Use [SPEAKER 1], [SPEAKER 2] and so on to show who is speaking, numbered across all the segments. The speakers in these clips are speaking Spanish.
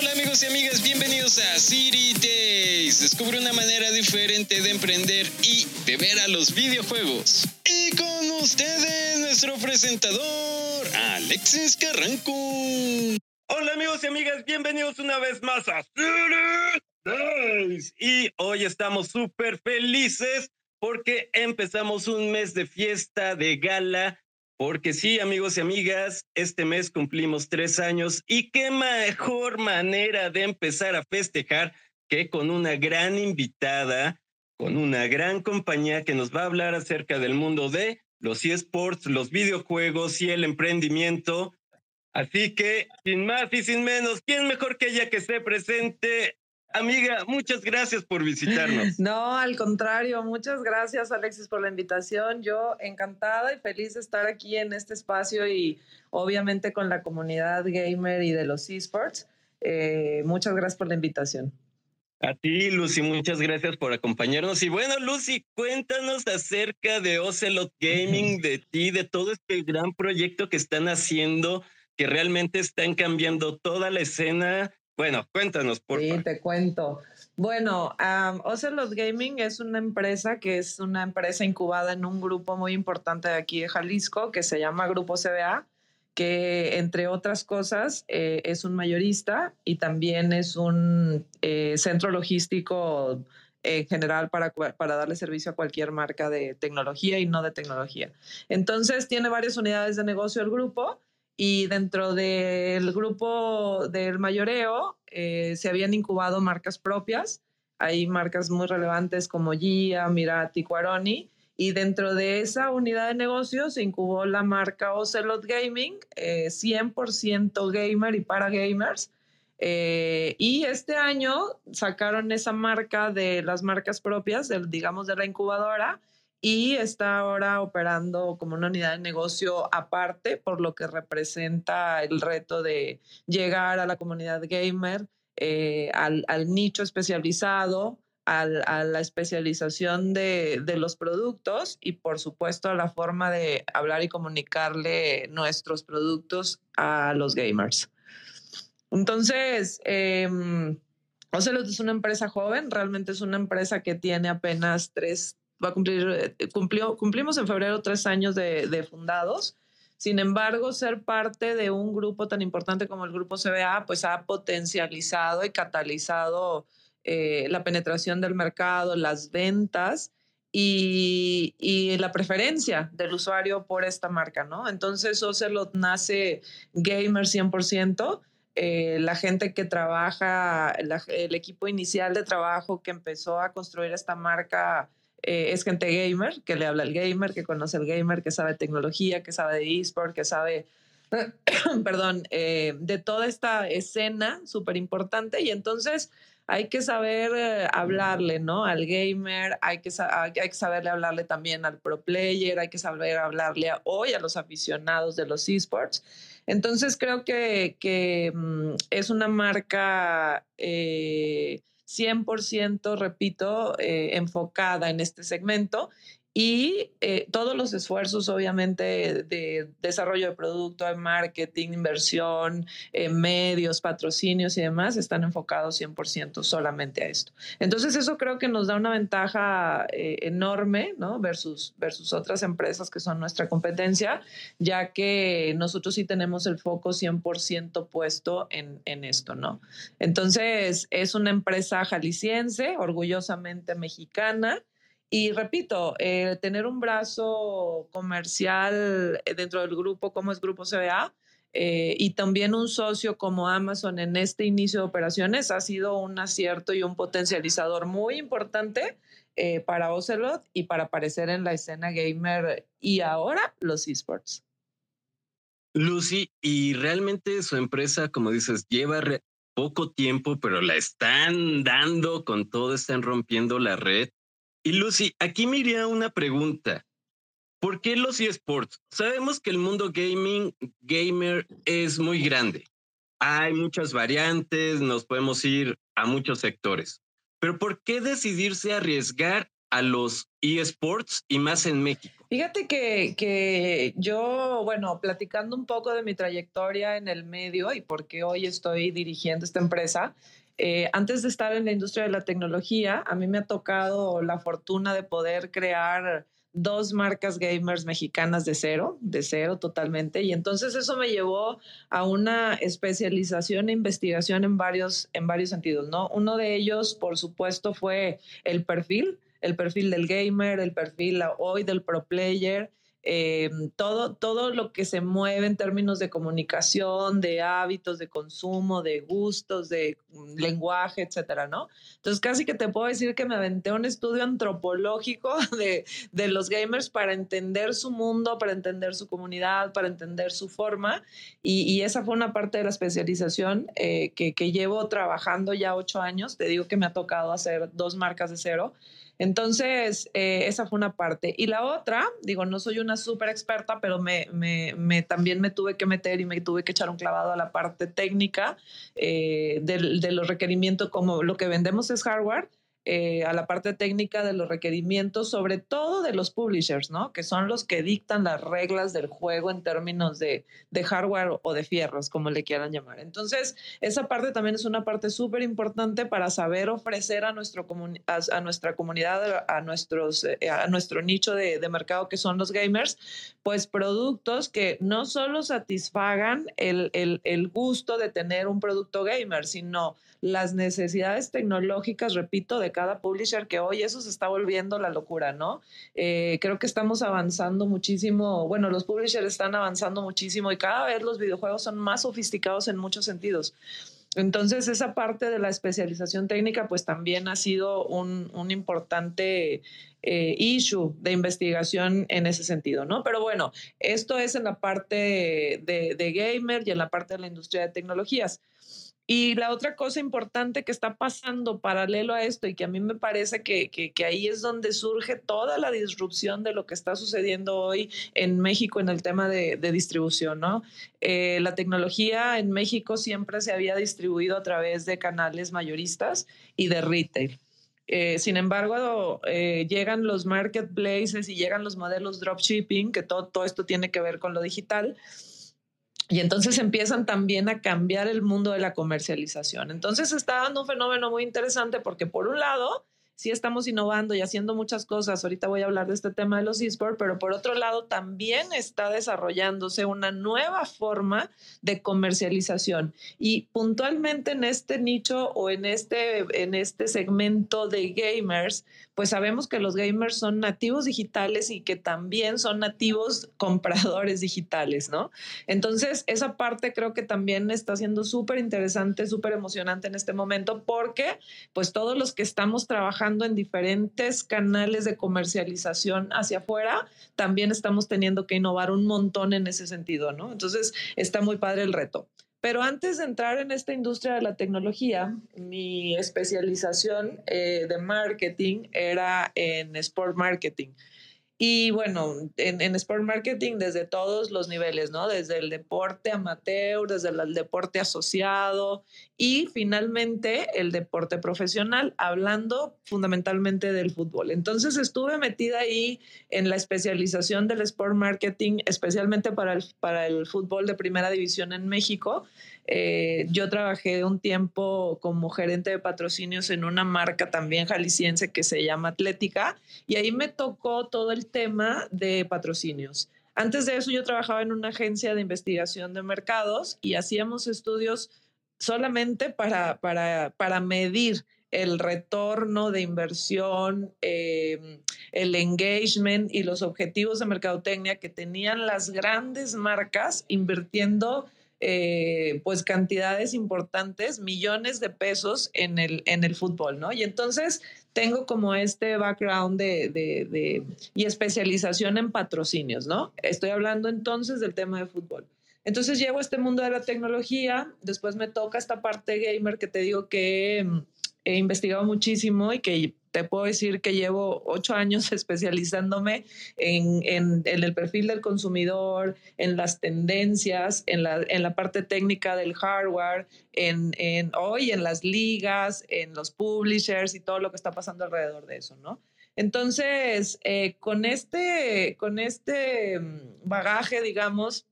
[SPEAKER 1] Hola amigos y amigas, bienvenidos a City Days. Descubre una manera diferente de emprender y de ver a los videojuegos. Y con ustedes, nuestro presentador, Alexis Carranco.
[SPEAKER 2] Hola amigos y amigas, bienvenidos una vez más a City Days. Y hoy estamos súper felices porque empezamos un mes de fiesta, de gala, porque sí, amigos y amigas, este mes cumplimos tres años y qué mejor manera de empezar a festejar que con una gran invitada, con una gran compañía que nos va a hablar acerca del mundo de los eSports, los videojuegos y el emprendimiento. Así que, sin más y sin menos, ¿quién mejor que ella que se presente? Amiga, muchas gracias por visitarnos.
[SPEAKER 3] No, al contrario, muchas gracias Alexis por la invitación. Yo encantada y feliz de estar aquí en este espacio y obviamente con la comunidad gamer y de los esports. Eh, muchas gracias por la invitación.
[SPEAKER 2] A ti, Lucy, muchas gracias por acompañarnos. Y bueno, Lucy, cuéntanos acerca de Ocelot Gaming, de ti, de todo este gran proyecto que están haciendo, que realmente están cambiando toda la escena bueno, cuéntanos, por
[SPEAKER 3] favor. Sí, te cuento. Bueno, um, Ocelot Gaming es una empresa que es una empresa incubada en un grupo muy importante de aquí de Jalisco que se llama Grupo CBA, que entre otras cosas eh, es un mayorista y también es un eh, centro logístico en general para, para darle servicio a cualquier marca de tecnología y no de tecnología. Entonces tiene varias unidades de negocio el grupo y dentro del grupo del mayoreo eh, se habían incubado marcas propias. Hay marcas muy relevantes como Gia, Mirati, Quaroni. Y dentro de esa unidad de negocio se incubó la marca Ocelot Gaming, 100% eh, gamer y para gamers. Eh, y este año sacaron esa marca de las marcas propias, digamos de la incubadora, y está ahora operando como una unidad de negocio aparte, por lo que representa el reto de llegar a la comunidad gamer, eh, al, nicho especializado, a la especialización de, de, los productos y por supuesto a la forma de hablar y comunicarle nuestros productos a los gamers. Entonces, eh, Ocelot es una empresa joven, realmente es una empresa que tiene apenas tres, va a cumplir, eh, cumplió, cumplimos en febrero tres años de, fundados. Sin embargo, ser parte de un grupo tan importante como el Grupo CBA, pues ha potencializado y catalizado eh, la penetración del mercado, las ventas y, y, la preferencia del usuario por esta marca, ¿no? Entonces, Ocelot nace gamer 100%. Eh, la gente que trabaja, el equipo inicial de trabajo que empezó a construir esta marca eh, es gente gamer, que le habla al gamer, que conoce al gamer, que sabe tecnología, que sabe de eSport, que sabe, perdón, eh, de toda esta escena súper importante. Y entonces hay que saber eh, hablarle, ¿no? Al gamer, hay que, hay que saberle hablarle también al pro player, hay que saber hablarle hoy a los aficionados de los esports. Entonces creo que, que mm, es una marca 100%, repito, eh, enfocada en este segmento y eh, todos los esfuerzos, obviamente, de desarrollo de producto, de marketing, inversión, eh, medios, patrocinios y demás, están enfocados 100% solamente a esto. Entonces, eso creo que nos da una ventaja eh, enorme, ¿no? Versus, versus otras empresas que son nuestra competencia, ya que nosotros sí tenemos el foco 100% puesto en, en esto, ¿no? Entonces, es una empresa jalisciense, orgullosamente mexicana, y repito, eh, tener un brazo comercial eh, dentro del grupo como es Grupo CBA eh, y también un socio como Amazon en este inicio de operaciones ha sido un acierto y un potencializador muy importante para Ocelot y para aparecer en la escena gamer y ahora los esports.
[SPEAKER 2] Lucy, y realmente su empresa, como dices, lleva poco tiempo, pero la están dando con todo, están rompiendo la red. Y Lucy, aquí me iría una pregunta. ¿Por qué los eSports? Sabemos que el mundo gaming, gamer, es muy grande. Hay muchas variantes, nos podemos ir a muchos sectores. Pero ¿por qué decidirse arriesgar a los eSports y más en México?
[SPEAKER 3] Fíjate que, que, yo, bueno, platicando un poco de mi trayectoria en el medio y por qué hoy estoy dirigiendo esta empresa, eh, antes de estar en la industria de la tecnología, a mí me ha tocado la fortuna de poder crear dos marcas gamers mexicanas de cero, de cero totalmente. Y entonces eso me llevó a una especialización e investigación en varios, en varios sentidos, ¿no? Uno de ellos, por supuesto, fue el perfil, el perfil del gamer, el perfil hoy del pro player, eh, todo, todo lo que se mueve en términos de comunicación, de hábitos, de consumo, de gustos, de mm, lenguaje, etcétera, ¿no? Entonces, casi que te puedo decir que me aventé un estudio antropológico de, de los gamers para entender su mundo, para entender su comunidad, para entender su forma. Y, y esa fue una parte de la especialización eh, que, que llevo trabajando ya ocho años. Te digo que me ha tocado hacer dos marcas de cero. Entonces, eh, esa fue una parte. Y la otra, digo, no soy una súper experta, pero me, también me tuve que meter y me tuve que echar un clavado a la parte técnica eh, de los requerimientos, como lo que vendemos es hardware, eh, a la parte técnica de los requerimientos, sobre todo de los publishers, ¿no? Que son los que dictan las reglas del juego en términos de, de hardware o de fierros, como le quieran llamar. Entonces, esa parte también es una parte súper importante para saber ofrecer a, nuestro a, nuestra comunidad, a, nuestros, eh, a nuestro nicho de, de, mercado que son los gamers, pues productos que no solo satisfagan el, el, el gusto de tener un producto gamer, sino las necesidades tecnológicas, repito, de cada publisher, que hoy eso se está volviendo la locura, ¿no? Eh, creo que estamos avanzando muchísimo, bueno, los publishers están avanzando muchísimo y cada vez los videojuegos son más sofisticados en muchos sentidos. Entonces, esa parte de la especialización técnica, pues también ha sido un, un importante eh, issue de investigación en ese sentido, ¿no? Pero bueno, esto es en la parte de, de gamer y en la parte de la industria de tecnologías. Y la otra cosa importante que está pasando paralelo a esto y que a mí me parece que, que, ahí es donde surge toda la disrupción de lo que está sucediendo hoy en México en el tema de, de distribución, ¿no? Eh, la tecnología en México siempre se había distribuido a través de canales mayoristas y de retail. Eh, sin embargo, eh, llegan los marketplaces y llegan los modelos dropshipping, que todo, todo esto tiene que ver con lo digital y entonces empiezan también a cambiar el mundo de la comercialización. Entonces está dando un fenómeno muy interesante porque por un lado, sí estamos innovando y haciendo muchas cosas. Ahorita voy a hablar de este tema de los esports, pero por otro lado también está desarrollándose una nueva forma de comercialización. Y puntualmente en este nicho o en este, en este segmento de gamers, pues sabemos que los gamers son nativos digitales y que también son nativos compradores digitales, ¿no? Entonces, esa parte creo que también está siendo súper interesante, súper emocionante en este momento porque pues todos los que estamos trabajando en diferentes canales de comercialización hacia afuera, también estamos teniendo que innovar un montón en ese sentido, ¿no? Entonces, está muy padre el reto. Pero antes de entrar en esta industria de la tecnología, mi especialización eh, de marketing era en sport marketing. Y bueno, en, en, Sport Marketing desde todos los niveles, ¿no? Desde el deporte amateur, desde el, deporte asociado y finalmente el deporte profesional, hablando fundamentalmente del fútbol. Entonces estuve metida ahí en la especialización del Sport Marketing, especialmente para el, para el fútbol de primera división en México. Eh, yo trabajé un tiempo como gerente de patrocinios en una marca también jalisciense que se llama Atlética y ahí me tocó todo el tema de patrocinios. Antes de eso yo trabajaba en una agencia de investigación de mercados y hacíamos estudios solamente para, para, para medir el retorno de inversión, em, el engagement y los objetivos de mercadotecnia que tenían las grandes marcas invirtiendo eh, pues cantidades importantes, millones de pesos en el, en el fútbol, ¿no? Y entonces tengo como este background de, de, y especialización en patrocinios, ¿no? Estoy hablando entonces del tema de fútbol. Entonces llego a este mundo de la tecnología, después me toca esta parte gamer que te digo que mm, he investigado muchísimo y que te puedo decir que llevo ocho años especializándome en, en, el perfil del consumidor, en las tendencias, en la, en la parte técnica del hardware, en, en, hoy en las ligas, en los publishers y todo lo que está pasando alrededor de eso, ¿no? Entonces, eh, con, este, con este mm, bagaje, digamos,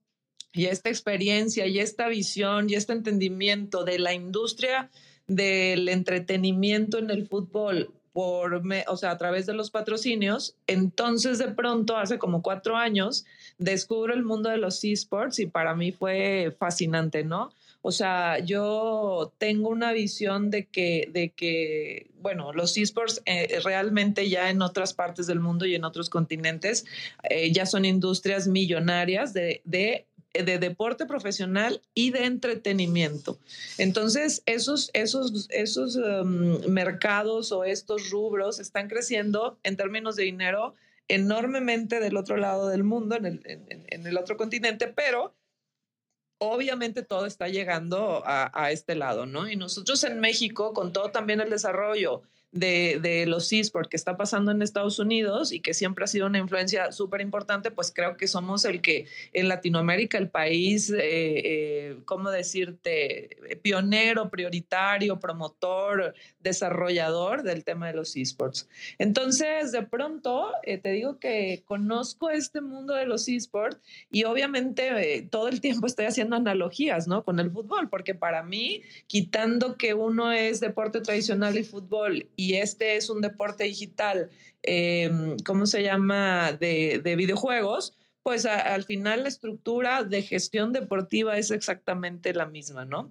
[SPEAKER 3] y esta experiencia y esta visión y este entendimiento de la industria del entretenimiento en el fútbol por, o sea, a través de los patrocinios. Entonces, de pronto, hace como cuatro años, descubro el mundo de los esports y para mí fue fascinante, ¿no? O sea, yo tengo una visión de que, de que bueno, los esports eh, realmente ya en otras partes del mundo y en otros continentes eh, ya son industrias millonarias de de deporte profesional y de entretenimiento. Entonces, esos, esos, esos um, mercados o estos rubros están creciendo en términos de dinero enormemente del otro lado del mundo, en el, en, el otro continente, pero obviamente todo está llegando a, este lado, ¿no? Y nosotros en México, con todo también el desarrollo de, de los esports que está pasando en Estados Unidos y que siempre ha sido una influencia súper importante, pues creo que somos el que en Latinoamérica, el país, eh, eh, ¿cómo decirte?, pionero, prioritario, promotor, desarrollador del tema de los esports. Entonces, de pronto, eh, te digo que conozco este mundo de los esports y obviamente todo el tiempo estoy haciendo analogías, ¿no? Con el fútbol, porque para mí, quitando que uno es deporte tradicional y fútbol y este es un deporte digital, em, ¿cómo se llama?, de, videojuegos, pues al final la estructura de gestión deportiva es exactamente la misma, ¿no?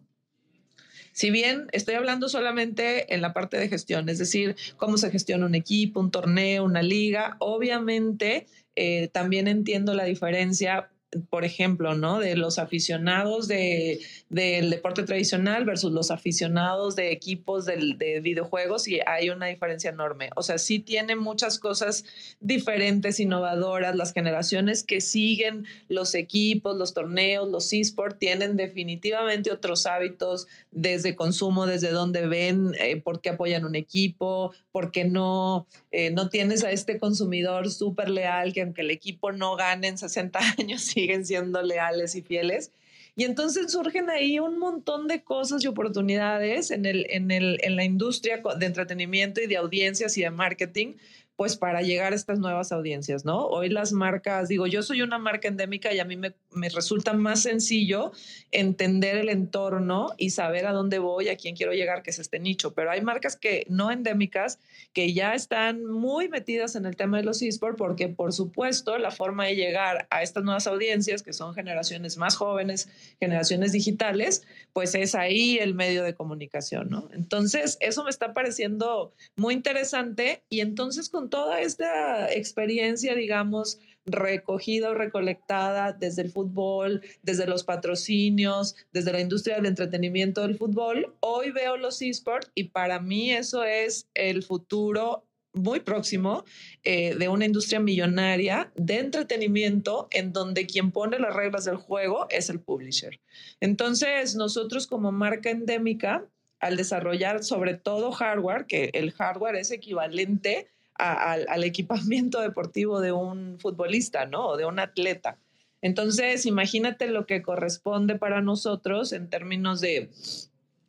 [SPEAKER 3] Si bien estoy hablando solamente en la parte de gestión, es decir, cómo se gestiona un equipo, un torneo, una liga, obviamente eh, también entiendo la diferencia por ejemplo, ¿no? De los aficionados de, del deporte tradicional versus los aficionados de equipos de videojuegos y hay una diferencia enorme. O sea, sí tiene muchas cosas diferentes, innovadoras. Las generaciones que siguen los equipos, los torneos, los esports, tienen definitivamente otros hábitos desde consumo, desde dónde ven, eh, por qué apoyan un equipo, por qué no, eh, no tienes a este consumidor súper leal que aunque el equipo no gane en 60 años, siguen siendo leales y fieles. Y entonces surgen ahí un montón de cosas y oportunidades en, el, en, el, en la industria de entretenimiento y de audiencias y de marketing pues para llegar a estas nuevas audiencias, ¿no? Hoy las marcas, digo, yo soy una marca endémica y a mí me, resulta más sencillo entender el entorno y saber a dónde voy, a quién quiero llegar, que es este nicho, pero hay marcas que no endémicas que ya están muy metidas en el tema de los esports porque por supuesto la forma de llegar a estas nuevas audiencias, que son generaciones más jóvenes, generaciones digitales, pues es ahí el medio de comunicación, ¿no? Entonces, eso me está pareciendo muy interesante y entonces con toda esta experiencia, digamos, recogida o recolectada desde el fútbol, desde los patrocinios, desde la industria del entretenimiento del fútbol, hoy veo los esports y para mí eso es el futuro muy próximo eh, de una industria millonaria de entretenimiento en donde quien pone las reglas del juego es el publisher. Entonces, nosotros como marca endémica, al desarrollar sobre todo hardware, que el hardware es equivalente al equipamiento deportivo de un futbolista, ¿no? O de un atleta. Entonces, imagínate lo que corresponde para nosotros en términos de,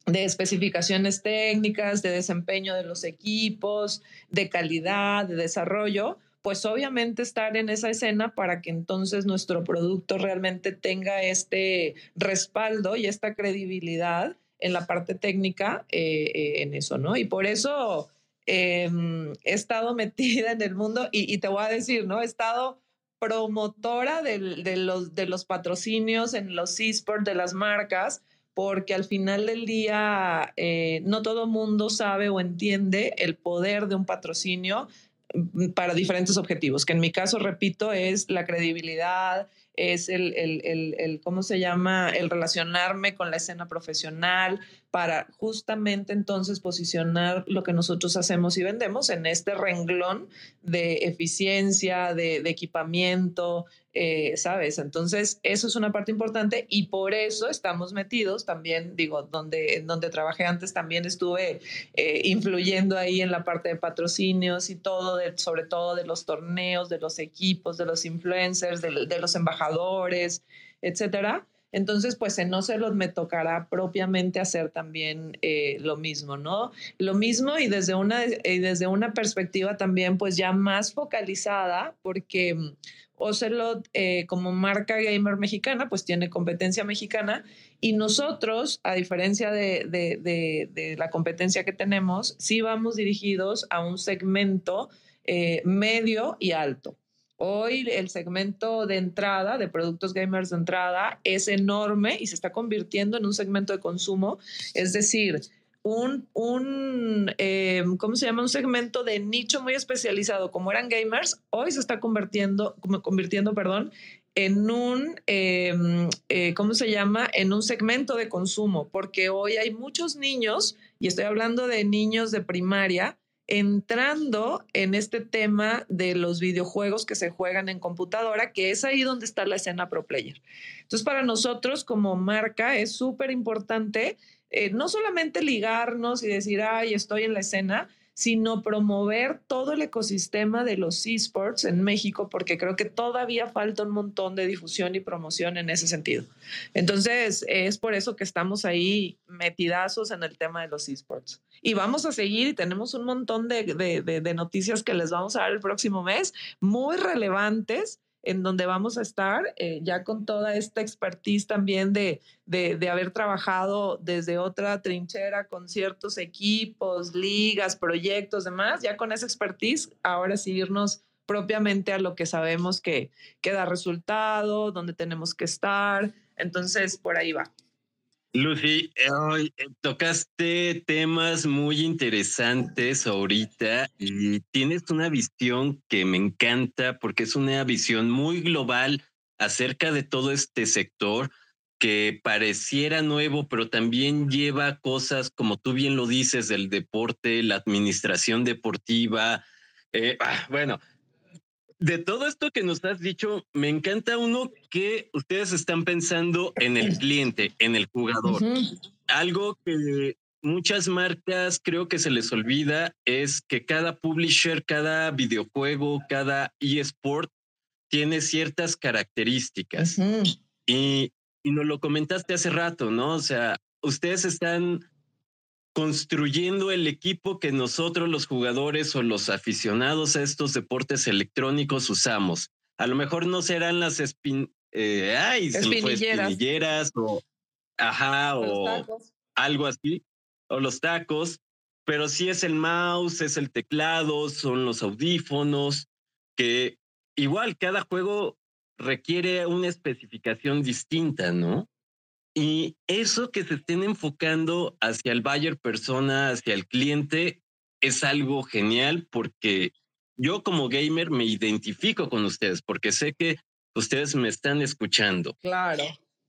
[SPEAKER 3] de especificaciones técnicas, de desempeño de los equipos, de calidad, de desarrollo, pues obviamente estar en esa escena para que entonces nuestro producto realmente tenga este respaldo y esta credibilidad en la parte técnica eh, eh, en eso, ¿no? Y por eso Em, he estado metida en el mundo y, te voy a decir, ¿no? He estado promotora de, los, patrocinios en los esports de las marcas, porque al final del día eh, no todo mundo sabe o entiende el poder de un patrocinio mm, para diferentes objetivos, que en mi caso, repito, es la credibilidad, es el, ¿cómo se llama? El relacionarme con la escena profesional para justamente entonces posicionar lo que nosotros hacemos y vendemos en este renglón de eficiencia, de, equipamiento, eh, ¿sabes? Entonces, eso es una parte importante y por eso estamos metidos también, digo, donde, donde trabajé antes también estuve eh, influyendo ahí en la parte de patrocinios y todo, sobre todo de los torneos, de los equipos, de los influencers, de los embajadores, etcétera. Entonces, pues en Ocelot me tocará propiamente hacer también eh, lo mismo, ¿no? Lo mismo y desde una, desde una perspectiva también, pues ya más focalizada, porque mm, Ocelot eh, como marca gamer mexicana, pues tiene competencia mexicana y nosotros, a diferencia de, de, la competencia que tenemos, sí vamos dirigidos a un segmento eh, medio y alto. Hoy el segmento de entrada, de productos gamers de entrada, es enorme y se está convirtiendo en un segmento de consumo. Es decir, un, un eh, ¿cómo se llama? Un segmento de nicho muy especializado, como eran gamers, hoy se está convirtiendo, convirtiendo, perdón, en un, em, eh, ¿cómo se llama? En un segmento de consumo, porque hoy hay muchos niños, y estoy hablando de niños de primaria, entrando en este tema de los videojuegos que se juegan en computadora, que es ahí donde está la escena pro player. Entonces, para nosotros como marca es súper importante eh, no solamente ligarnos y decir, ay, estoy en la escena, sino promover todo el ecosistema de los esports en México, porque creo que todavía falta un montón de difusión y promoción en ese sentido. Entonces, es por eso que estamos ahí metidazos en el tema de los esports. Y vamos a seguir y tenemos un montón de, de noticias que les vamos a dar el próximo mes, muy relevantes en donde vamos a estar, eh, ya con toda esta expertise también de, de, haber trabajado desde otra trinchera con ciertos equipos, ligas, proyectos, demás, ya con esa expertise, ahora sí irnos propiamente a lo que sabemos que, que da resultado, dónde tenemos que estar. Entonces, por ahí va.
[SPEAKER 2] Lucy, hoy eh, tocaste temas muy interesantes ahorita y tienes una visión que me encanta porque es una visión muy global acerca de todo este sector que pareciera nuevo, pero también lleva cosas, como tú bien lo dices, del deporte, la administración deportiva. Eh, ah, bueno, de todo esto que nos has dicho, me encanta uno que ustedes están pensando en el cliente, en el jugador. Algo que muchas marcas creo que se les olvida es que cada publisher, cada videojuego, cada eSport tiene ciertas características. y, y nos lo comentaste hace rato, ¿no? O sea, ustedes están construyendo el equipo que nosotros los jugadores o los aficionados a estos deportes electrónicos usamos. A lo mejor no serán las espin eh, espinilleras. o, ajá, o algo así, o los tacos, pero sí es el mouse, es el teclado, son los audífonos, que igual cada juego requiere una especificación distinta, ¿no? Y eso que se estén enfocando hacia el buyer persona, hacia el cliente, es algo genial porque yo como gamer me identifico con ustedes porque sé que ustedes me están escuchando.
[SPEAKER 3] Claro.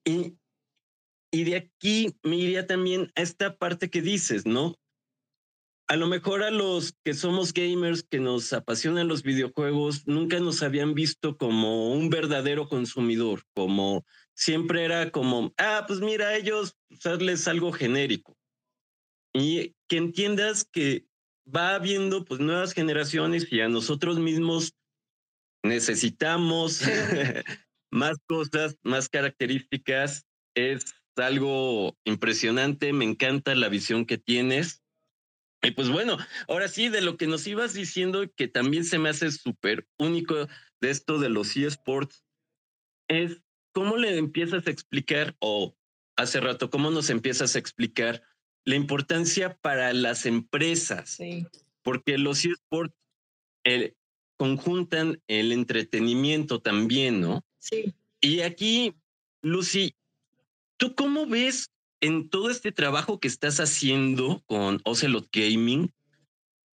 [SPEAKER 2] Y, y de aquí me iría también a esta parte que dices, ¿no? A lo mejor a los que somos gamers, que nos apasionan los videojuegos, nunca nos habían visto como un verdadero consumidor, como siempre era como, ah, pues mira, ellos usarles algo genérico. Y que entiendas que va habiendo pues nuevas generaciones y a nosotros mismos necesitamos más cosas, más características. Es algo impresionante, me encanta la visión que tienes. Y pues bueno, ahora sí, de lo que nos ibas diciendo, que también se me hace súper único de esto de los eSports, es ¿cómo le empiezas a explicar, o hace rato, cómo nos empiezas a explicar la importancia para las empresas? Sí. Porque los eSports eh, conjuntan el entretenimiento también, ¿no?
[SPEAKER 3] Sí.
[SPEAKER 2] Y aquí, Lucy, ¿tú cómo ves en todo este trabajo que estás haciendo con Ocelot Gaming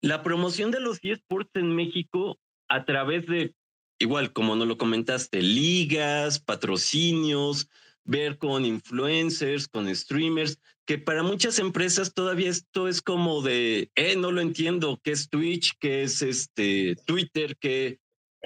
[SPEAKER 2] la promoción de los eSports en México a través de igual, como no lo comentaste, ligas, patrocinios, ver con influencers, con streamers, que para muchas empresas todavía esto es como de, eh, no lo entiendo, qué es Twitch, qué es este Twitter, qué,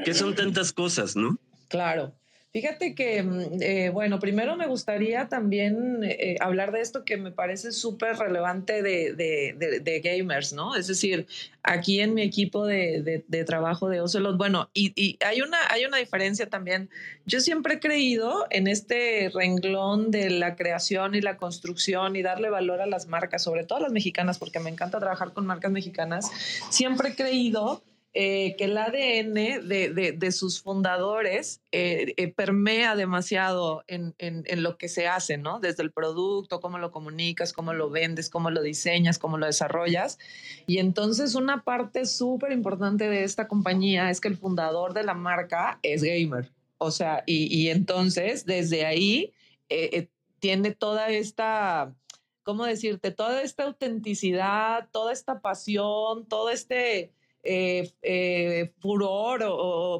[SPEAKER 2] qué son tantas cosas, ¿no?
[SPEAKER 3] Claro. Fíjate que, mm, eh, bueno, primero me gustaría también eh, hablar de esto que me parece súper relevante de, de, gamers, ¿no? Es decir, aquí en mi equipo de, trabajo de Ocelot, bueno, y, y, hay, una, hay una diferencia también. Yo siempre he creído en este renglón de la creación y la construcción y darle valor a las marcas, sobre todo a las mexicanas, porque me encanta trabajar con marcas mexicanas. Siempre he creído eh, que el ADN de, sus fundadores eh, eh, permea demasiado en, lo que se hace, ¿no? Desde el producto, cómo lo comunicas, cómo lo vendes, cómo lo diseñas, cómo lo desarrollas. Y entonces una parte súper importante de esta compañía es que el fundador de la marca es gamer. O sea, y, y entonces desde ahí tiene toda esta... ¿Cómo decirte? Toda esta autenticidad, toda esta pasión, todo este, eh, eh, furor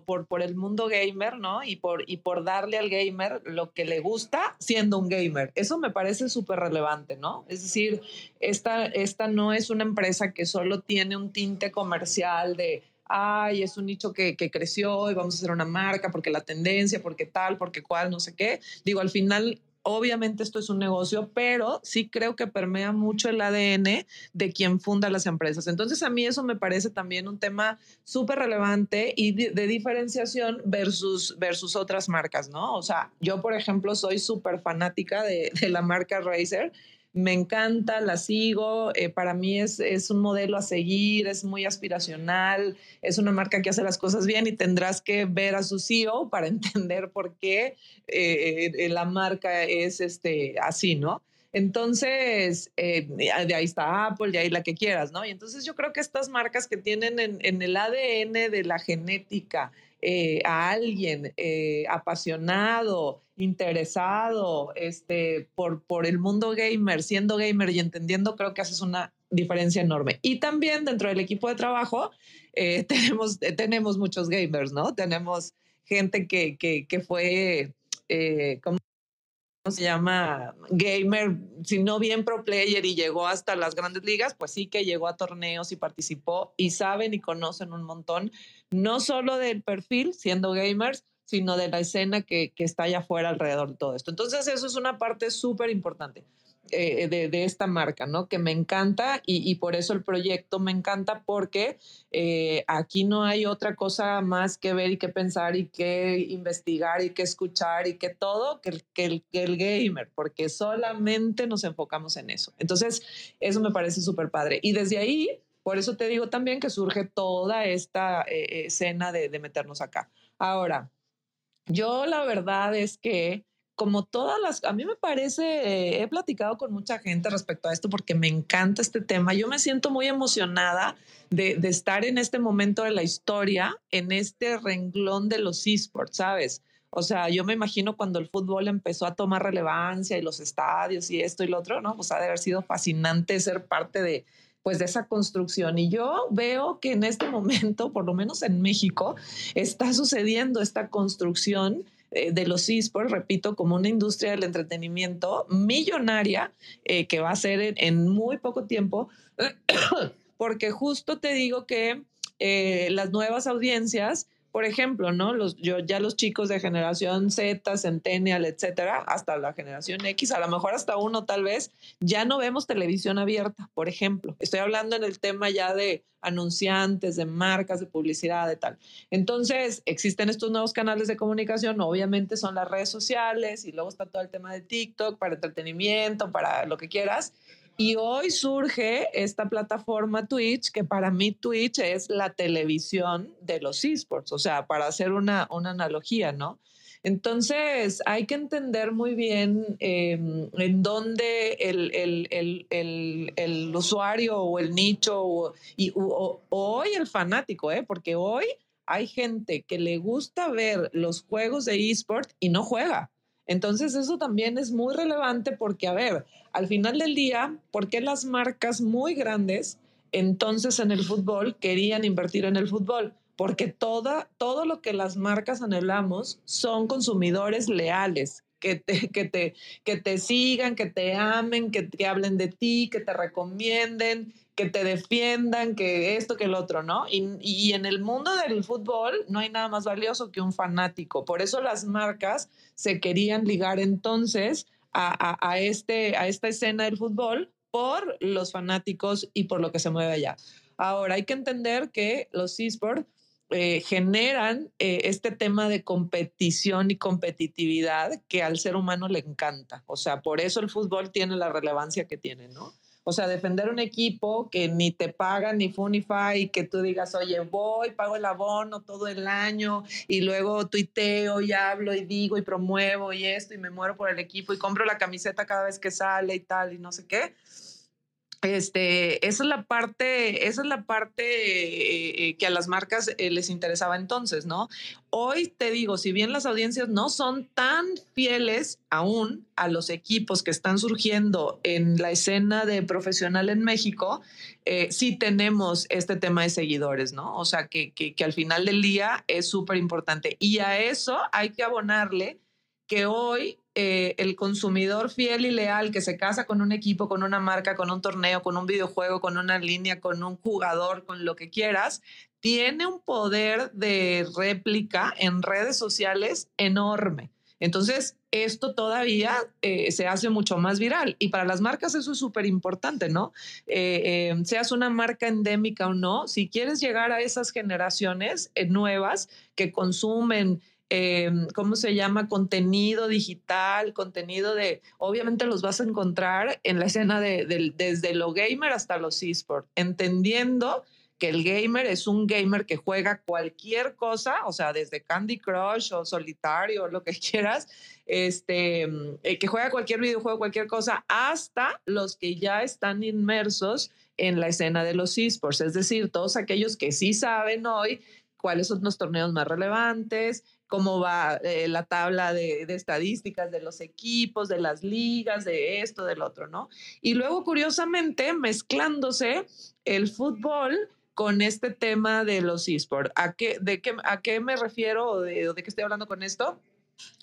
[SPEAKER 3] por, por el mundo gamer, ¿no? Y por, y por darle al gamer lo que le gusta siendo un gamer. Eso me parece súper relevante, ¿no? Es decir, esta, esta no es una empresa que solo tiene un tinte comercial de, ay, es un nicho que, que, creció y vamos a hacer una marca porque la tendencia, porque tal, porque cual, no sé qué. Digo, al final Obviamente esto es un negocio, pero sí creo que permea mucho el ADN de quien funda las empresas. Entonces a mí eso me parece también un tema súper relevante y de, diferenciación versus, versus otras marcas, ¿no? O sea, yo por ejemplo soy súper fanática de, de la marca Razer me encanta, la sigo, eh, para mí es, es, un modelo a seguir, es muy aspiracional, es una marca que hace las cosas bien y tendrás que ver a su CEO para entender por qué eh, eh, la marca es este, así, ¿no? Entonces, de ahí está Apple, de ahí la que quieras, ¿no? Y entonces yo creo que estas marcas que tienen en, el ADN de la genética, a alguien apasionado, interesado este, por, por el mundo gamer, siendo gamer y entendiendo, creo que haces una diferencia enorme. Y también dentro del equipo de trabajo eh, tenemos, tenemos muchos gamers, ¿no? Tenemos gente que, que, que fue, como se llama? Gamer, si no bien pro player y llegó hasta las grandes ligas, pues sí que llegó a torneos y participó y saben y conocen un montón, no solo del perfil, siendo gamers, sino de la escena que, que está allá afuera alrededor de todo esto. Entonces eso es una parte súper importante. Eh, de, esta marca, ¿no? Que me encanta y, por eso el proyecto me encanta porque eh, aquí no hay otra cosa más que ver y que pensar y que investigar y que escuchar y que todo que, que, el, que el gamer, porque solamente nos enfocamos en eso. Entonces, eso me parece súper padre. Y desde ahí, por eso te digo también que surge toda esta eh, escena de, de meternos acá. Ahora, yo la verdad es que como todas las, a mí me parece, he platicado con mucha gente respecto a esto porque me encanta este tema. Yo me siento muy emocionada de, de estar en este momento de la historia, en este renglón de los esports, ¿sabes? O sea, yo me imagino cuando el fútbol empezó a tomar relevancia y los estadios y esto y lo otro, ¿no? Pues ha de haber sido fascinante ser parte de, pues de esa construcción. Y yo veo que en este momento, por lo menos en México, está sucediendo esta construcción eh, de los esports, repito, como una industria del entretenimiento millonaria eh, que va a ser en, muy poco tiempo, porque justo te digo que eh, las nuevas audiencias por ejemplo, ¿no? Los, yo, ya los chicos de generación Z, Centennial, etcétera, hasta la generación X, a lo mejor hasta uno tal vez, ya no vemos televisión abierta, por ejemplo. Estoy hablando en el tema ya de anunciantes, de marcas, de publicidad, de tal. Entonces, existen estos nuevos canales de comunicación, obviamente son las redes sociales y luego está todo el tema de TikTok para entretenimiento, para lo que quieras. Y hoy surge esta plataforma Twitch, que para mí Twitch es la televisión de los esports, o sea, para hacer una, una analogía, ¿no? Entonces, hay que entender muy bien em, en dónde el, el, el, el, usuario o el nicho o, y, hoy el fanático, ¿eh? porque hoy hay gente que le gusta ver los juegos de esports y no juega. Entonces eso también es muy relevante porque, a ver, al final del día, ¿por qué las marcas muy grandes entonces en el fútbol querían invertir en el fútbol? Porque toda, todo lo que las marcas anhelamos son consumidores leales que te, que te, que te sigan, que te amen, que, que hablen de ti, que te recomienden, que te defiendan, que esto, que el otro, ¿no? Y, y, en el mundo del fútbol no hay nada más valioso que un fanático. Por eso las marcas se querían ligar entonces a, a, este, a esta escena del fútbol por los fanáticos y por lo que se mueve allá. Ahora, hay que entender que los esports eh, generan eh, este tema de competición y competitividad que al ser humano le encanta. O sea, por eso el fútbol tiene la relevancia que tiene, ¿no? O sea, defender un equipo que ni te paga ni Funify que tú digas, oye, voy, pago el abono todo el año y luego tuiteo y hablo y digo y promuevo y esto y me muero por el equipo y compro la camiseta cada vez que sale y tal y no sé qué este, esa es la parte, esa es la parte eh, eh, que a las marcas eh, les interesaba entonces, ¿no? Hoy te digo, si bien las audiencias no son tan fieles aún a los equipos que están surgiendo en la escena de profesional en México, sí tenemos este tema de seguidores, ¿no? O sea, que, que, que al final del día es súper importante. Y a eso hay que abonarle que hoy eh, el consumidor fiel y leal que se casa con un equipo, con una marca, con un torneo, con un videojuego, con una línea, con un jugador, con lo que quieras, tiene un poder de réplica en redes sociales enorme. Entonces, esto todavía eh, se hace mucho más viral y para las marcas eso es súper importante, ¿no? Eh, seas una marca endémica o no, si quieres llegar a esas generaciones nuevas que consumen Em, ¿cómo se llama? Contenido digital, contenido de, obviamente los vas a encontrar en la escena de, desde lo gamer hasta los esports, entendiendo que el gamer es un gamer que juega cualquier cosa, o sea, desde Candy Crush o Solitario, lo que quieras, este, eh, que juega cualquier videojuego, cualquier cosa, hasta los que ya están inmersos en la escena de los esports, es decir, todos aquellos que sí saben hoy cuáles son los torneos más relevantes, cómo va eh, la tabla de, estadísticas de los equipos, de las ligas, de esto, del otro, ¿no? Y luego, curiosamente, mezclándose el fútbol con este tema de los esports. ¿A qué, de qué, ¿A qué me refiero o de, de qué estoy hablando con esto?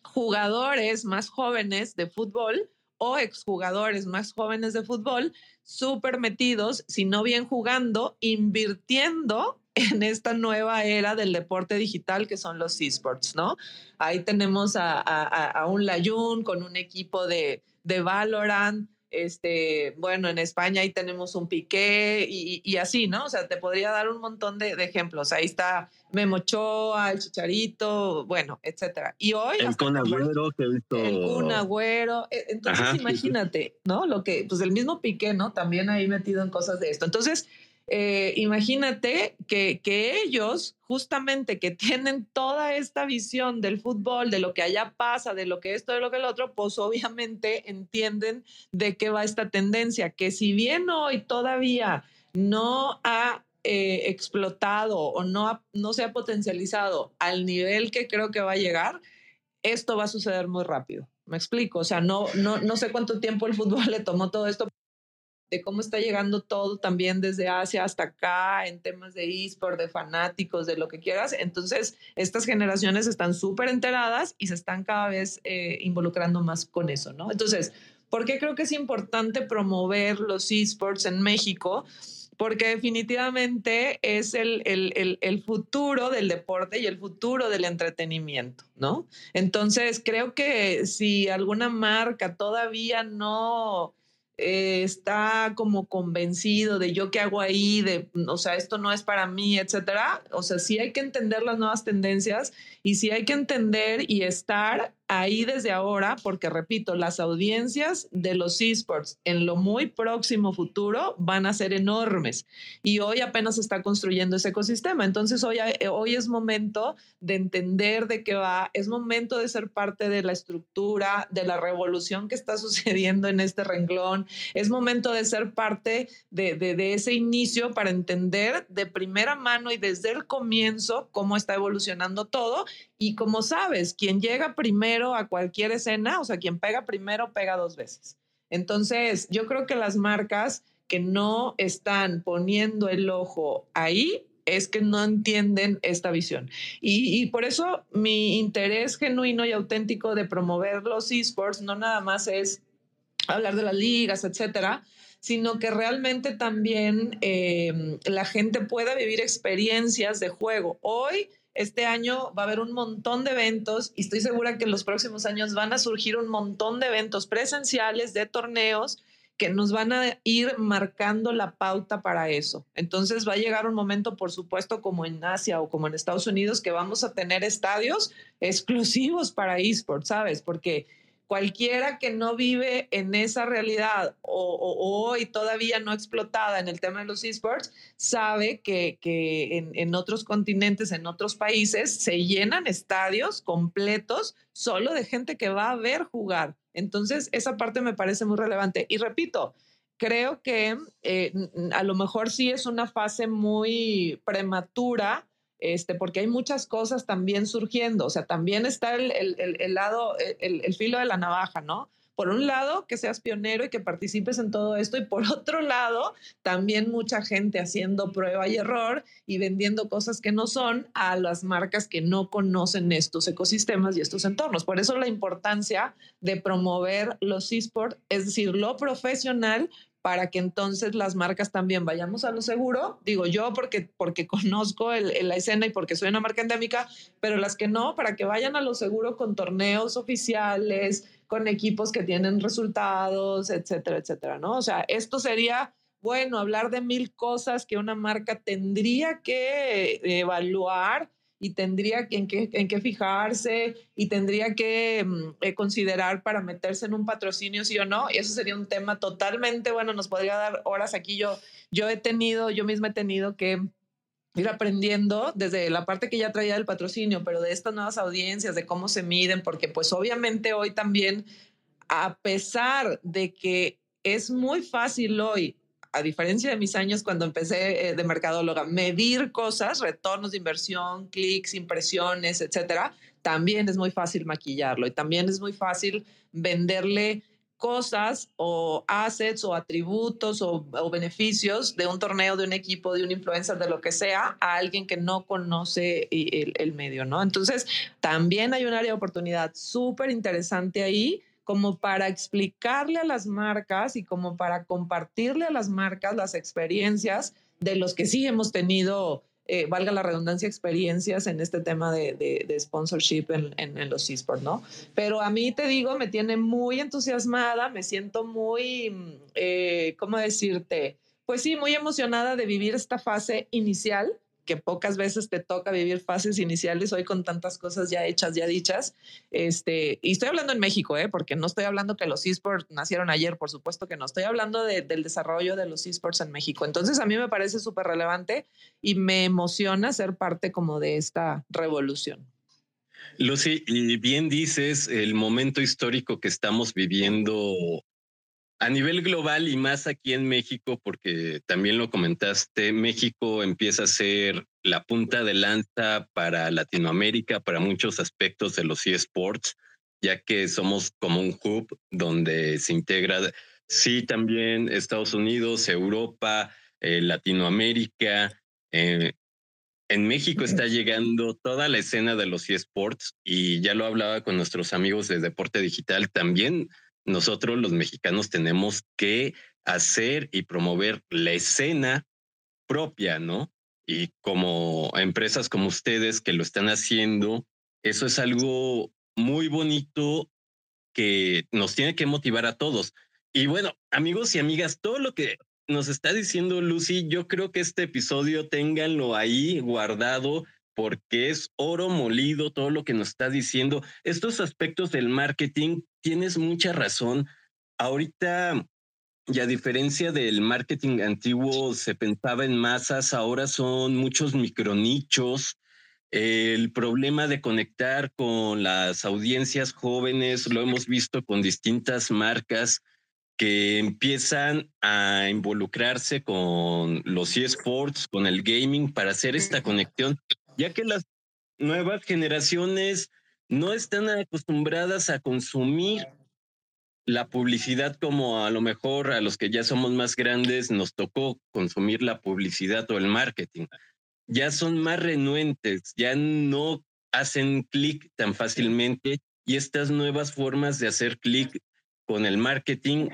[SPEAKER 3] Jugadores más jóvenes de fútbol o exjugadores más jóvenes de fútbol, súper metidos, si no bien jugando, invirtiendo en esta nueva era del deporte digital que son los esports, ¿no? Ahí tenemos a, a, un Layun con un equipo de, de Valorant, este, bueno, en España ahí tenemos un Piqué y, y, así, ¿no? O sea, te podría dar un montón de, de ejemplos. Ahí está Memo Ochoa, el Chicharito, bueno, etcétera. Y hoy...
[SPEAKER 2] El Kun Agüero que he visto...
[SPEAKER 3] El Kun Agüero. E, entonces, imagínate, ¿no? Lo que, pues el mismo Piqué, ¿no? También ahí metido en cosas de esto. Entonces, eh, imagínate que, que, ellos, justamente que tienen toda esta visión del fútbol, de lo que allá pasa, de lo que esto, de lo que el otro, pues obviamente entienden de qué va esta tendencia, que si bien hoy todavía no ha eh, explotado o no, no se ha potencializado al nivel que creo que va a llegar, esto va a suceder muy rápido. Me explico, o sea, no, no, no sé cuánto tiempo el fútbol le tomó todo esto de cómo está llegando todo también desde Asia hasta acá en temas de eSport, de fanáticos, de lo que quieras. Entonces, estas generaciones están súper enteradas y se están cada vez eh, involucrando más con eso, ¿no? Entonces, ¿por qué creo que es importante promover los eSports en México? Porque definitivamente es el, el, el futuro del deporte y el futuro del entretenimiento, ¿no? Entonces, creo que si alguna marca todavía no eh, está como convencido de yo qué hago ahí, de, o sea, esto no es para mí, etcétera. O sea, sí hay que entender las nuevas tendencias y sí hay que entender y estar ahí desde ahora, porque repito, las audiencias de los esports en lo muy próximo futuro van a ser enormes y hoy apenas está construyendo ese ecosistema. Entonces hoy, eh, hoy es momento de entender de qué va, es momento de ser parte de la estructura, de la revolución que está sucediendo en este renglón, es momento de ser parte de, de ese inicio para entender de primera mano y desde el comienzo cómo está evolucionando todo y como sabes, quien llega primero a cualquier escena, o sea, quien pega primero, pega dos veces. Entonces, yo creo que las marcas que no están poniendo el ojo ahí, es que no entienden esta visión. Y, y, por eso mi interés genuino y auténtico de promover los esports no nada más es hablar de las ligas, etcétera, sino que realmente también eh, la gente pueda vivir experiencias de juego. Hoy, este año, va a haber un montón de eventos y estoy segura que en los próximos años van a surgir un montón de eventos presenciales, de torneos, que nos van a ir marcando la pauta para eso. Entonces va a llegar un momento, por supuesto, como en Asia o como en Estados Unidos, que vamos a tener estadios exclusivos para esports, ¿sabes? Porque cualquiera que no vive en esa realidad o, hoy todavía no explotada en el tema de los esports, sabe que, en, en, otros continentes, en otros países, se llenan estadios completos solo de gente que va a ver jugar. Entonces, esa parte me parece muy relevante. Y repito, creo que eh, a lo mejor sí es una fase muy prematura este, porque hay muchas cosas también surgiendo, o sea, también está el, el, lado, el, filo de la navaja, ¿no? Por un lado, que seas pionero y que participes en todo esto, y por otro lado, también mucha gente haciendo prueba y error y vendiendo cosas que no son a las marcas que no conocen estos ecosistemas y estos entornos. Por eso la importancia de promover los esports, es decir, lo profesional, para que entonces las marcas también vayamos a lo seguro. Digo yo porque, porque conozco la escena y porque soy una marca endémica, pero las que no, para que vayan a lo seguro con torneos oficiales, con equipos que tienen resultados, etcétera, etcétera, ¿no? O sea, esto sería, bueno, hablar de mil cosas que una marca tendría que evaluar y tendría en, qué, en qué fijarse y tendría que mm, eh, considerar para meterse en un patrocinio, sí o no. Y eso sería un tema totalmente, bueno, nos podría dar horas aquí. Yo, yo he tenido, yo misma he tenido que ir aprendiendo desde la parte que ya traía del patrocinio, pero de estas nuevas audiencias, de cómo se miden, porque pues obviamente hoy también, a pesar de que es muy fácil hoy a diferencia de mis años cuando empecé eh, de mercadóloga, medir cosas, retornos de inversión, clics, impresiones, etcétera, también es muy fácil maquillarlo y también es muy fácil venderle cosas o assets o atributos o, beneficios de un torneo, de un equipo, de un influencer, de lo que sea, a alguien que no conoce el, el medio, ¿no? Entonces, también hay un área de oportunidad súper interesante ahí como para explicarle a las marcas y como para compartirle a las marcas las experiencias de los que sí hemos tenido, eh, valga la redundancia, experiencias en este tema de, de, sponsorship en, en, los esports, ¿no? Pero a mí te digo, me tiene muy entusiasmada, me siento muy, eh, ¿cómo decirte? Pues sí, muy emocionada de vivir esta fase inicial que pocas veces te toca vivir fases iniciales hoy con tantas cosas ya hechas, ya dichas. Este, y estoy hablando en México, ¿eh? porque no estoy hablando que los esports nacieron ayer, por supuesto que no. Estoy hablando del desarrollo de los esports en México. Entonces, a mí me parece súper relevante y me emociona ser parte como de esta revolución.
[SPEAKER 2] Lucy, y bien dices el momento histórico que estamos viviendo a nivel global y más aquí en México, porque también lo comentaste, México empieza a ser la punta de lanza para Latinoamérica, para muchos aspectos de los eSports, ya que somos como un hub donde se integra, sí, también Estados Unidos, Europa, eh, Latinoamérica. Eh, en México está llegando toda la escena de los eSports y ya lo hablaba con nuestros amigos de Deporte Digital también nosotros los mexicanos tenemos que hacer y promover la escena propia, ¿no? Y como empresas como ustedes que lo están haciendo, eso es algo muy bonito que nos tiene que motivar a todos. Y bueno, amigos y amigas, todo lo que nos está diciendo Lucy, yo creo que este episodio ténganlo ahí guardado porque es oro molido todo lo que nos está diciendo. Estos aspectos del marketing, tienes mucha razón. Ahorita, y a diferencia del marketing antiguo, se pensaba en masas, ahora son muchos micronichos. El problema de conectar con las audiencias jóvenes lo hemos visto con distintas marcas que empiezan a involucrarse con los eSports, con el gaming, para hacer esta conexión ya que las nuevas generaciones no están acostumbradas a consumir la publicidad como a lo mejor a los que ya somos más grandes nos tocó consumir la publicidad o el marketing. ya son más renuentes, ya no hacen clic tan fácilmente y estas nuevas formas de hacer clic con el marketing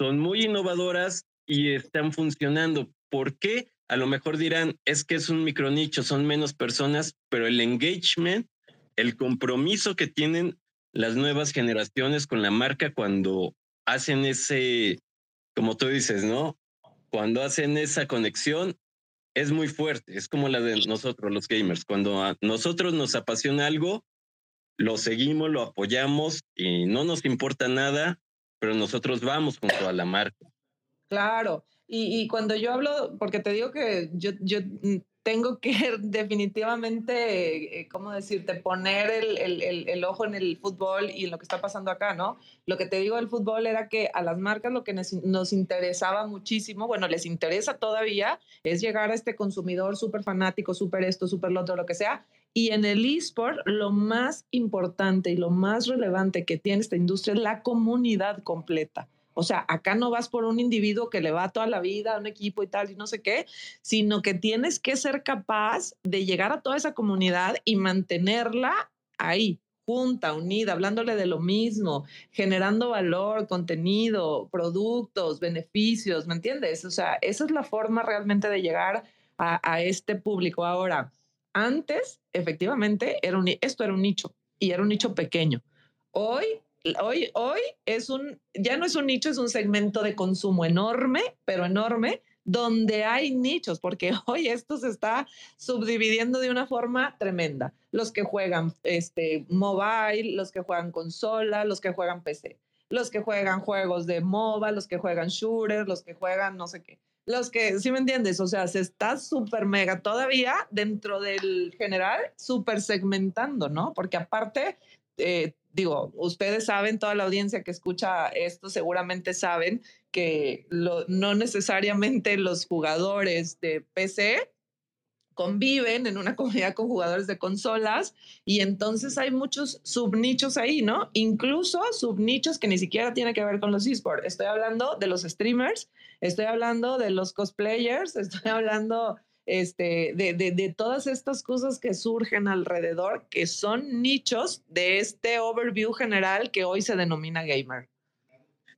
[SPEAKER 2] son muy innovadoras y están funcionando. ¿Por qué? A lo mejor dirán, es que es un micronicho, son menos personas, pero el engagement, el compromiso que tienen las nuevas generaciones con la marca cuando hacen ese, como tú dices, ¿no? Cuando hacen esa conexión, es muy fuerte, es como la de nosotros los gamers. Cuando a nosotros nos apasiona algo, lo seguimos, lo apoyamos y no nos importa nada, pero nosotros vamos junto a la marca.
[SPEAKER 3] Claro, y, cuando yo hablo, porque te digo que yo, tengo que definitivamente, eh, ¿cómo decirte?, poner el, el, el, ojo en el fútbol y en lo que está pasando acá, ¿no? Lo que te digo del fútbol era que a las marcas lo que nos, interesaba muchísimo, bueno, les interesa todavía, es llegar a este consumidor súper fanático, súper esto, súper lo otro, lo que sea. Y en el eSport, lo más importante y lo más relevante que tiene esta industria es la comunidad completa. O sea, acá no vas por un individuo que le va toda la vida a un equipo y tal y no sé qué, sino que tienes que ser capaz de llegar a toda esa comunidad y mantenerla ahí, junta, unida, hablándole de lo mismo, generando valor, contenido, productos, beneficios, ¿me entiendes? O sea, esa es la forma realmente de llegar a, este público. Ahora, antes, efectivamente, era un, esto era un nicho y era un nicho pequeño. Hoy hoy, hoy es un, ya no es un nicho, es un segmento de consumo enorme, pero enorme, donde hay nichos, porque hoy esto se está subdividiendo de una forma tremenda. Los que juegan este, mobile, los que juegan consola, los que juegan PC, los que juegan juegos de MOBA, los que juegan shooter, los que juegan no sé qué. Los que, ¿sí me entiendes? O sea, se está súper mega todavía dentro del general, súper segmentando, ¿no? Porque aparte, eh, digo, ustedes saben, toda la audiencia que escucha esto seguramente saben que no necesariamente los jugadores de PC conviven en una comunidad con jugadores de consolas y entonces hay muchos subnichos ahí, ¿no? Incluso subnichos que ni siquiera tienen que ver con los esports. Estoy hablando de los streamers, estoy hablando de los cosplayers, estoy hablando este, de, de, todas estas cosas que surgen alrededor, que son nichos de este overview general que hoy se denomina gamer.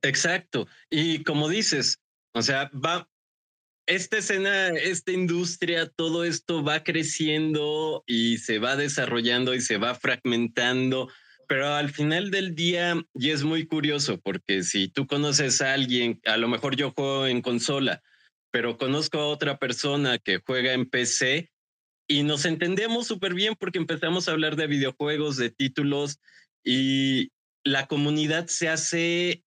[SPEAKER 2] Exacto. Y como dices, o sea, va, esta escena, esta industria, todo esto va creciendo y se va desarrollando y se va fragmentando. Pero al final del día, y es muy curioso, porque si tú conoces a alguien, a lo mejor yo juego en consola, pero conozco a otra persona que juega en PC y nos entendemos súper bien porque empezamos a hablar de videojuegos, de títulos y la comunidad se hace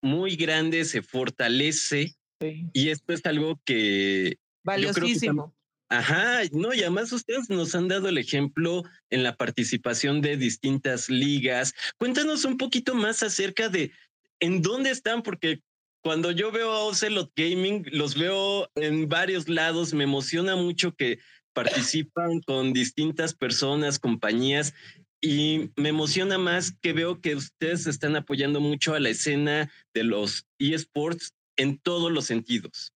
[SPEAKER 2] muy grande, se fortalece y esto es algo que...
[SPEAKER 3] Valiosísimo.
[SPEAKER 2] Ajá, no, y además ustedes nos han dado el ejemplo en la participación de distintas ligas. Cuéntanos un poquito más acerca de en dónde están, porque cuando yo veo a Ocelot Gaming, los veo en varios lados, me emociona mucho que participan con distintas personas, compañías, y me emociona más que veo que ustedes están apoyando mucho a la escena de los eSports en todos los sentidos.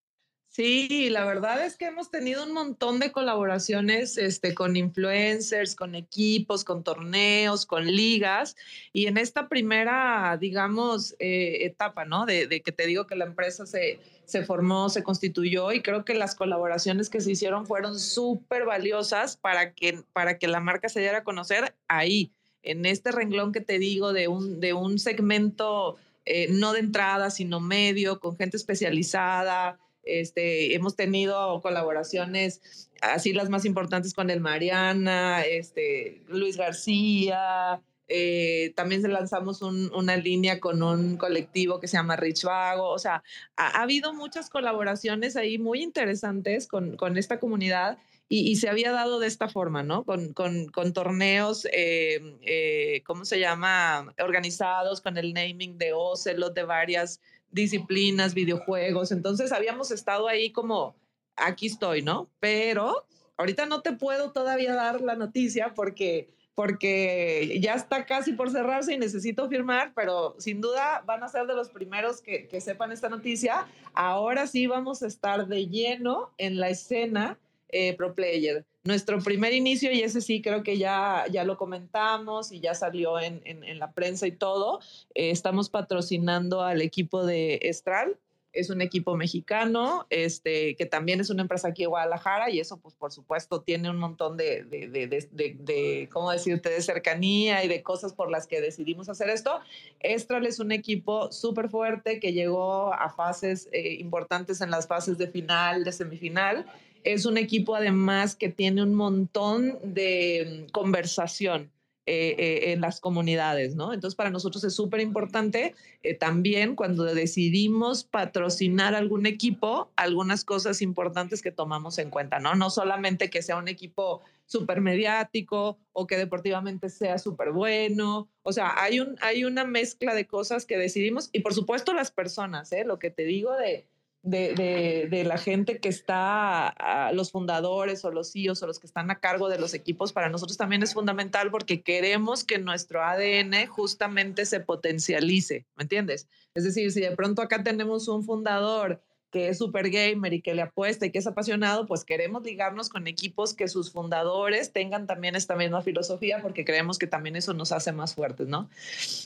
[SPEAKER 3] Sí, la verdad es que hemos tenido un montón de colaboraciones este, con influencers, con equipos, con torneos, con ligas. Y en esta primera, digamos, eh, etapa, ¿no? De, de, que te digo que la empresa se, se formó, se constituyó y creo que las colaboraciones que se hicieron fueron súper valiosas para que, para que la marca se diera a conocer ahí, en este renglón que te digo de un, de un segmento eh, no de entrada, sino medio, con gente especializada este, hemos tenido colaboraciones, así las más importantes con el Mariana, este, Luis García. Eh, también lanzamos una línea con un colectivo que se llama Rich Vago. O sea, ha, habido muchas colaboraciones ahí muy interesantes con, con esta comunidad y, se había dado de esta forma, ¿no? Con, con, con torneos, eh, eh, ¿cómo se llama? Organizados con el naming de Ocelot de varias disciplinas, videojuegos. Entonces habíamos estado ahí como, aquí estoy, ¿no? Pero ahorita no te puedo todavía dar la noticia porque porque ya está casi por cerrarse y necesito firmar, pero sin duda van a ser de los primeros que, que sepan esta noticia. Ahora sí vamos a estar de lleno en la escena eh, Pro Player. Nuestro primer inicio, y ese sí creo que ya, ya lo comentamos y ya salió en, en, la prensa y todo, eh, estamos patrocinando al equipo de Estral, es un equipo mexicano, este, que también es una empresa aquí en Guadalajara y eso, pues, por supuesto, tiene un montón de, de, de, de ¿cómo decirte?, de cercanía y de cosas por las que decidimos hacer esto. Estral es un equipo súper fuerte que llegó a fases eh, importantes en las fases de final, de semifinal. Es un equipo además que tiene un montón de conversación eh, eh, en las comunidades, ¿no? Entonces, para nosotros es súper importante eh, también cuando decidimos patrocinar algún equipo, algunas cosas importantes que tomamos en cuenta, ¿no? No solamente que sea un equipo súper mediático o que deportivamente sea súper bueno, o sea, hay, un, hay una mezcla de cosas que decidimos y por supuesto las personas, ¿eh? Lo que te digo de de, de, la gente que está, los fundadores o los CEOs o los que están a cargo de los equipos, para nosotros también es fundamental porque queremos que nuestro ADN justamente se potencialice, ¿me entiendes? Es decir, si de pronto acá tenemos un fundador que es super gamer y que le apuesta y que es apasionado, pues queremos ligarnos con equipos que sus fundadores tengan también esta misma filosofía porque creemos que también eso nos hace más fuertes, ¿no?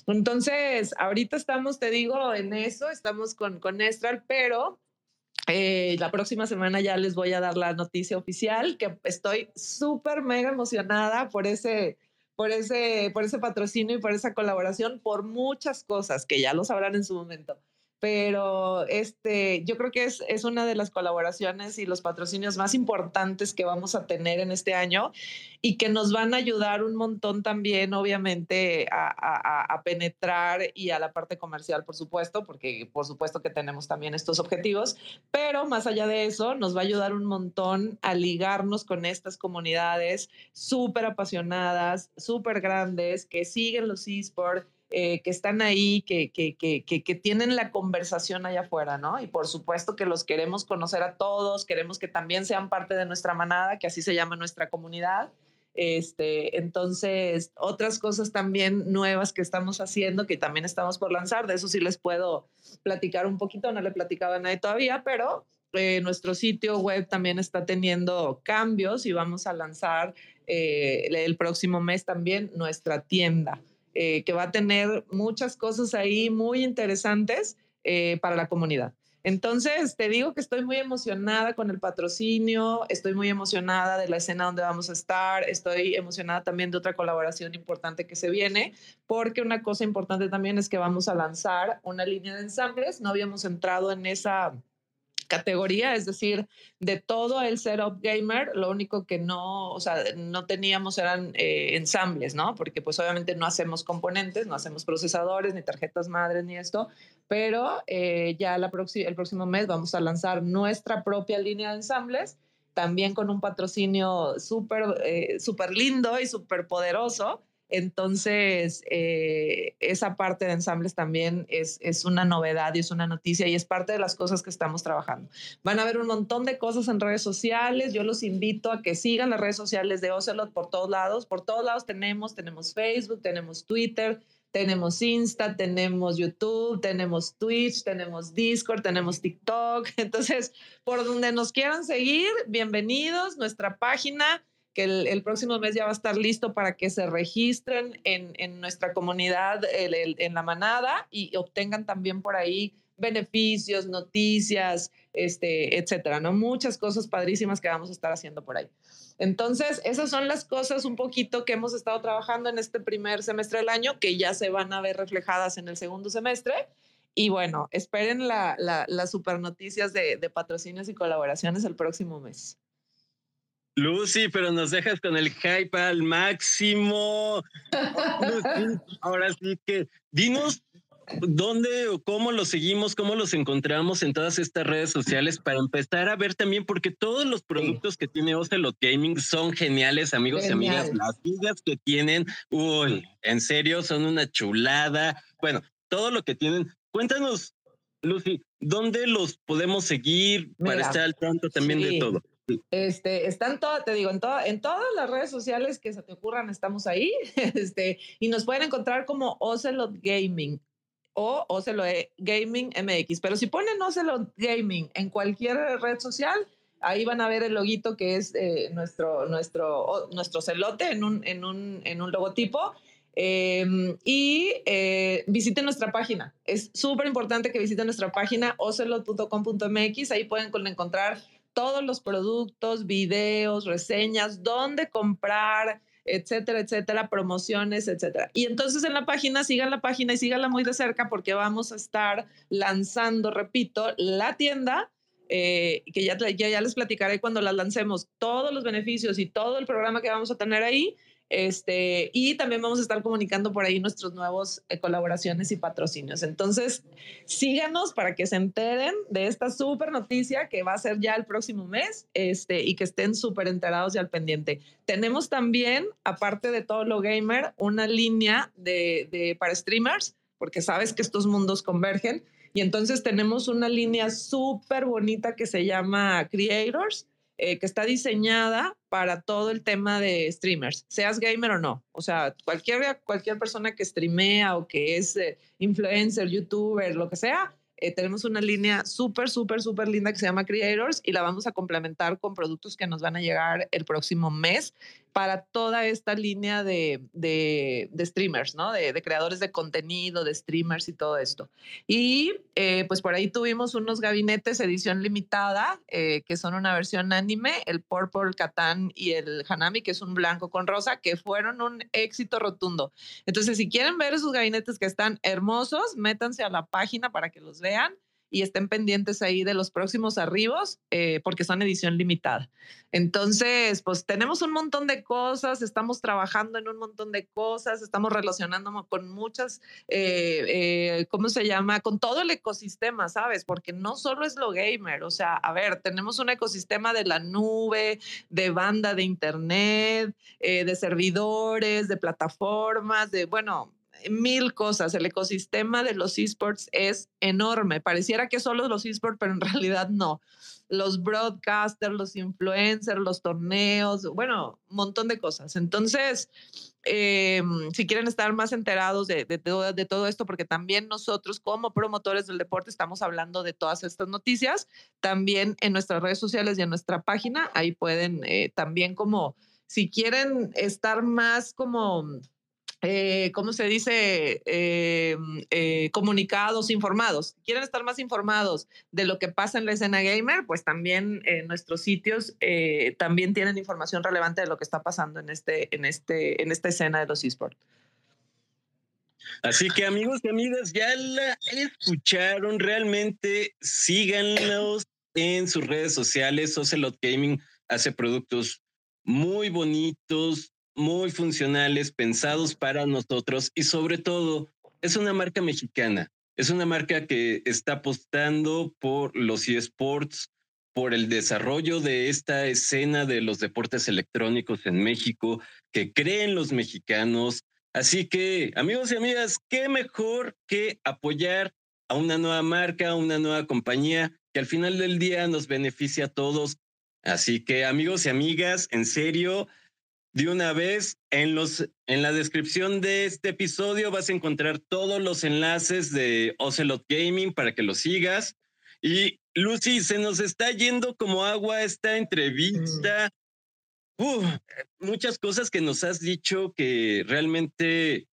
[SPEAKER 3] Entonces, ahorita estamos, te digo, en eso, estamos con, con Estral, pero eh, la próxima semana ya les voy a dar la noticia oficial, que estoy súper mega emocionada por ese, por, ese, por ese patrocinio y por esa colaboración, por muchas cosas que ya lo sabrán en su momento pero este, yo creo que es, es una de las colaboraciones y los patrocinios más importantes que vamos a tener en este año y que nos van a ayudar un montón también, obviamente, a, a, a, penetrar y a la parte comercial, por supuesto, porque por supuesto que tenemos también estos objetivos, pero más allá de eso, nos va a ayudar un montón a ligarnos con estas comunidades súper apasionadas, súper grandes, que siguen los esports eh, que están ahí, que, que, que, que, tienen la conversación allá afuera, ¿no? Y por supuesto que los queremos conocer a todos, queremos que también sean parte de nuestra manada, que así se llama nuestra comunidad. Este, entonces, otras cosas también nuevas que estamos haciendo, que también estamos por lanzar, de eso sí les puedo platicar un poquito, no le platicaba a nadie todavía, pero eh, nuestro sitio web también está teniendo cambios y vamos a lanzar eh, el próximo mes también nuestra tienda. Eh, que va a tener muchas cosas ahí muy interesantes eh, para la comunidad. Entonces, te digo que estoy muy emocionada con el patrocinio, estoy muy emocionada de la escena donde vamos a estar, estoy emocionada también de otra colaboración importante que se viene, porque una cosa importante también es que vamos a lanzar una línea de ensambles, no habíamos entrado en esa categoría, es decir, de todo el setup gamer, lo único que no, o sea, no teníamos eran eh, ensambles, ¿no? Porque pues obviamente no hacemos componentes, no hacemos procesadores, ni tarjetas madres, ni esto, pero eh, ya la el próximo mes vamos a lanzar nuestra propia línea de ensambles, también con un patrocinio súper eh, súper lindo y súper poderoso entonces, eh, esa parte de ensambles también es, es, una novedad y es una noticia y es parte de las cosas que estamos trabajando. Van a haber un montón de cosas en redes sociales. Yo los invito a que sigan las redes sociales de Ocelot por todos lados. Por todos lados tenemos, tenemos Facebook, tenemos Twitter, tenemos Insta, tenemos YouTube, tenemos Twitch, tenemos Discord, tenemos TikTok. Entonces, por donde nos quieran seguir, bienvenidos. Nuestra página que el, próximo mes ya va a estar listo para que se registren en, en nuestra comunidad, en la manada, y obtengan también por ahí beneficios, noticias, este, etcétera, ¿no? Muchas cosas padrísimas que vamos a estar haciendo por ahí. Entonces, esas son las cosas un poquito que hemos estado trabajando en este primer semestre del año, que ya se van a ver reflejadas en el segundo semestre. Y bueno, esperen las la, super noticias de, de patrocinios y colaboraciones el próximo mes.
[SPEAKER 2] Lucy, pero nos dejas con el hype al máximo. Ahora sí que dinos dónde o cómo los seguimos, cómo los encontramos en todas estas redes sociales para empezar a ver también, porque todos los productos que tiene Ocelot Gaming son geniales, amigos y amigas. Las vidas que tienen, uy, en serio, son una chulada. Bueno, todo lo que tienen. Cuéntanos, Lucy, ¿dónde los podemos seguir para estar al tanto también de todo?
[SPEAKER 3] Este, están todas, te digo, en, en todas las redes sociales que se te ocurran, estamos ahí. Este, y nos pueden encontrar como Ocelot Gaming o Ocelot Gaming MX. Pero si ponen Ocelot Gaming en cualquier red social, Ahí van a ver el loguito que es eh, nuestro, nuestro, nuestro celote en un, en un, en un logotipo. Em, y eh, visiten nuestra página. Es súper importante que visiten nuestra página ocelot.com.mx. Ahí pueden encontrar todos los productos, videos, reseñas, dónde comprar, etcétera, etcétera, promociones, etcétera. Y entonces en la página, sigan la página y síganla muy de cerca porque vamos a estar lanzando, repito, la tienda. Eh, que ya, ya, ya les platicaré cuando la lancemos todos los beneficios y todo el programa que vamos a tener ahí este, y también vamos a estar comunicando por ahí nuestros nuevos eh, colaboraciones y patrocinios. Entonces, síganos para que se enteren de esta súper noticia que va a ser ya el próximo mes este, y que estén súper enterados y al pendiente. Tenemos también, aparte de todo lo gamer, una línea de, para streamers, porque sabes que estos mundos convergen. Y entonces tenemos una línea súper bonita que se llama Creators eh, que está diseñada para todo el tema de streamers, seas gamer o no. O sea, cualquier, cualquier persona que streamea o que es eh, influencer, youtuber, lo que sea, eh, tenemos una línea súper, súper, súper linda que se llama Creators y la vamos a complementar con productos que nos van a llegar el próximo mes para toda esta línea de, de, streamers, ¿no? De, de, creadores de contenido, de streamers y todo esto. Y eh, pues por ahí tuvimos unos gabinetes edición limitada, eh, que son una versión anime, el Purple Catán y el Hanami, que es un blanco con rosa, que fueron un éxito rotundo. Entonces, si quieren ver esos gabinetes que están hermosos, métanse a la página para que los vean y estén pendientes ahí de los próximos arribos eh, porque son edición limitada. Entonces, pues tenemos un montón de cosas, estamos trabajando en un montón de cosas, estamos relacionándonos con muchas, eh, eh, ¿cómo se llama? Con todo el ecosistema, ¿sabes? Porque no solo es lo gamer, o sea, a ver, tenemos un ecosistema de la nube, de banda de internet, de servidores, de plataformas, de, bueno, mil cosas. El ecosistema de los esports es enorme. Pareciera que solo los esports, pero en realidad no. Los broadcasters, los influencers, los torneos, bueno, un montón de cosas. Entonces, eh, si quieren estar más enterados de, de, todo esto, porque también nosotros como promotores del deporte estamos hablando de todas estas noticias, también en nuestras redes sociales y en nuestra página, ahí pueden eh, también como, si quieren estar más como eh, ¿cómo se dice? Eh, eh, comunicados, informados. ¿Quieren estar más informados de lo que pasa en la escena gamer? Pues también en nuestros sitios también tienen información relevante de lo que está pasando en, este, en, este, en esta escena de los esports.
[SPEAKER 2] Así que amigos y amigas, ya la escucharon, realmente síganlos en sus redes sociales. Ocelot Gaming hace productos muy bonitos, muy funcionales, pensados para nosotros y sobre todo es una marca mexicana. Es una marca que está apostando por los eSports, por el desarrollo de esta escena de los deportes electrónicos en México, que creen los mexicanos. Así que, amigos y amigas, qué mejor que apoyar a una nueva marca, a una nueva compañía que al final del día nos beneficia a todos. Así que, amigos y amigas, en serio, de una vez. En, los, en la descripción de este episodio vas a encontrar todos los enlaces de Ocelot Gaming para que lo sigas. Y Lucy, se nos está yendo como agua esta entrevista. muchas cosas que nos has dicho que realmente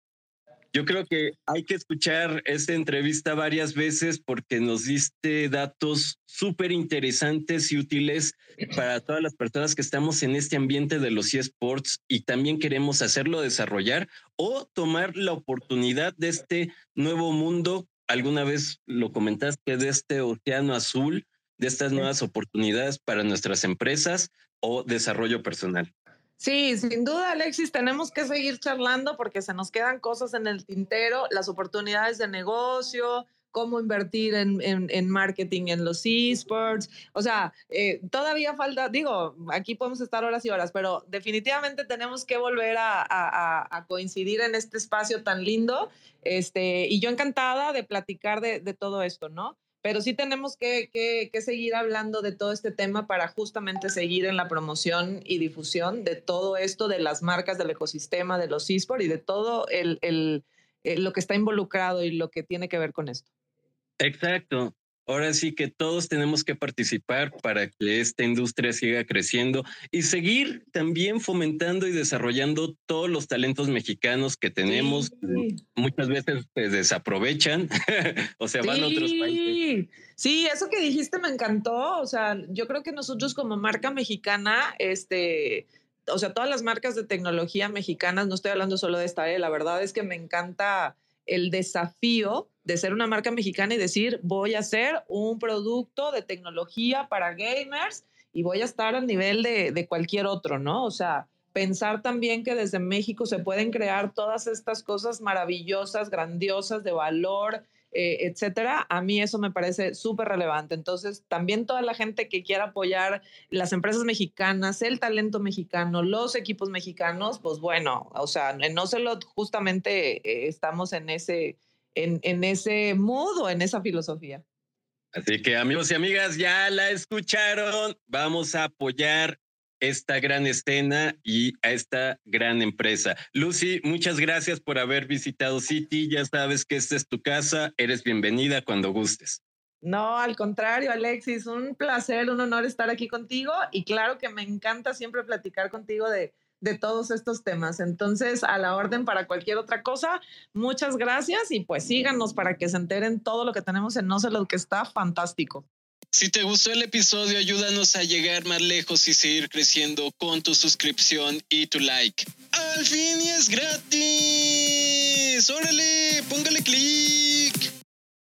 [SPEAKER 2] yo creo que hay que escuchar esta entrevista varias veces porque nos diste datos súper interesantes y útiles para todas las personas que estamos en este ambiente de los eSports y también queremos hacerlo desarrollar o tomar la oportunidad de este nuevo mundo. Alguna vez lo comentaste de este océano azul, de estas nuevas oportunidades para nuestras empresas o desarrollo personal.
[SPEAKER 3] Sí, sin duda, Alexis, tenemos que seguir charlando porque se nos quedan cosas en el tintero, las oportunidades de negocio, cómo invertir en, en, marketing en los esports. O sea, eh, todavía falta, digo, aquí podemos estar horas y horas, pero definitivamente tenemos que volver a, a, a coincidir en este espacio tan lindo. Este, y yo encantada de platicar de, de todo esto, ¿no? Pero sí tenemos que, que, seguir hablando de todo este tema para justamente seguir en la promoción y difusión de todo esto, de las marcas del ecosistema, de los esports y de todo el, el, lo que está involucrado y lo que tiene que ver con esto.
[SPEAKER 2] Exacto. Ahora sí que todos tenemos que participar para que esta industria siga creciendo y seguir también fomentando y desarrollando todos los talentos mexicanos que tenemos. Muchas veces se desaprovechan o sea, van a otros países.
[SPEAKER 3] Sí, eso que dijiste me encantó. O sea, yo creo que nosotros como marca mexicana, este, o sea, todas las marcas de tecnología mexicanas, no estoy hablando solo de esta, ¿eh? la verdad es que me encanta el desafío de ser una marca mexicana y decir, voy a hacer un producto de tecnología para gamers y voy a estar al nivel de, de cualquier otro, ¿no? O sea, pensar también que desde México se pueden crear todas estas cosas maravillosas, grandiosas, de valor, eh, etcétera, a mí eso me parece súper relevante. Entonces, también toda la gente que quiera apoyar las empresas mexicanas, el talento mexicano, los equipos mexicanos, pues bueno, o sea, no se lo justamente eh, estamos en ese, en, en ese mood en esa filosofía.
[SPEAKER 2] Así que amigos y amigas, ya la escucharon. Vamos a apoyar esta gran escena y a esta gran empresa. Lucy, muchas gracias por haber visitado City. Ya sabes que esta es tu casa. Eres bienvenida cuando gustes.
[SPEAKER 3] No, al contrario, Alexis, un placer, un honor estar aquí contigo y claro que me encanta siempre platicar contigo de, de todos estos temas. Entonces, a la orden para cualquier otra cosa, muchas gracias y pues síganos para que se enteren todo lo que tenemos en No sé lo que está fantástico.
[SPEAKER 1] Si te gustó el episodio, ayúdanos a llegar más lejos y seguir creciendo con tu suscripción y tu like. ¡Al fin y es gratis! ¡Órale! ¡Póngale clic!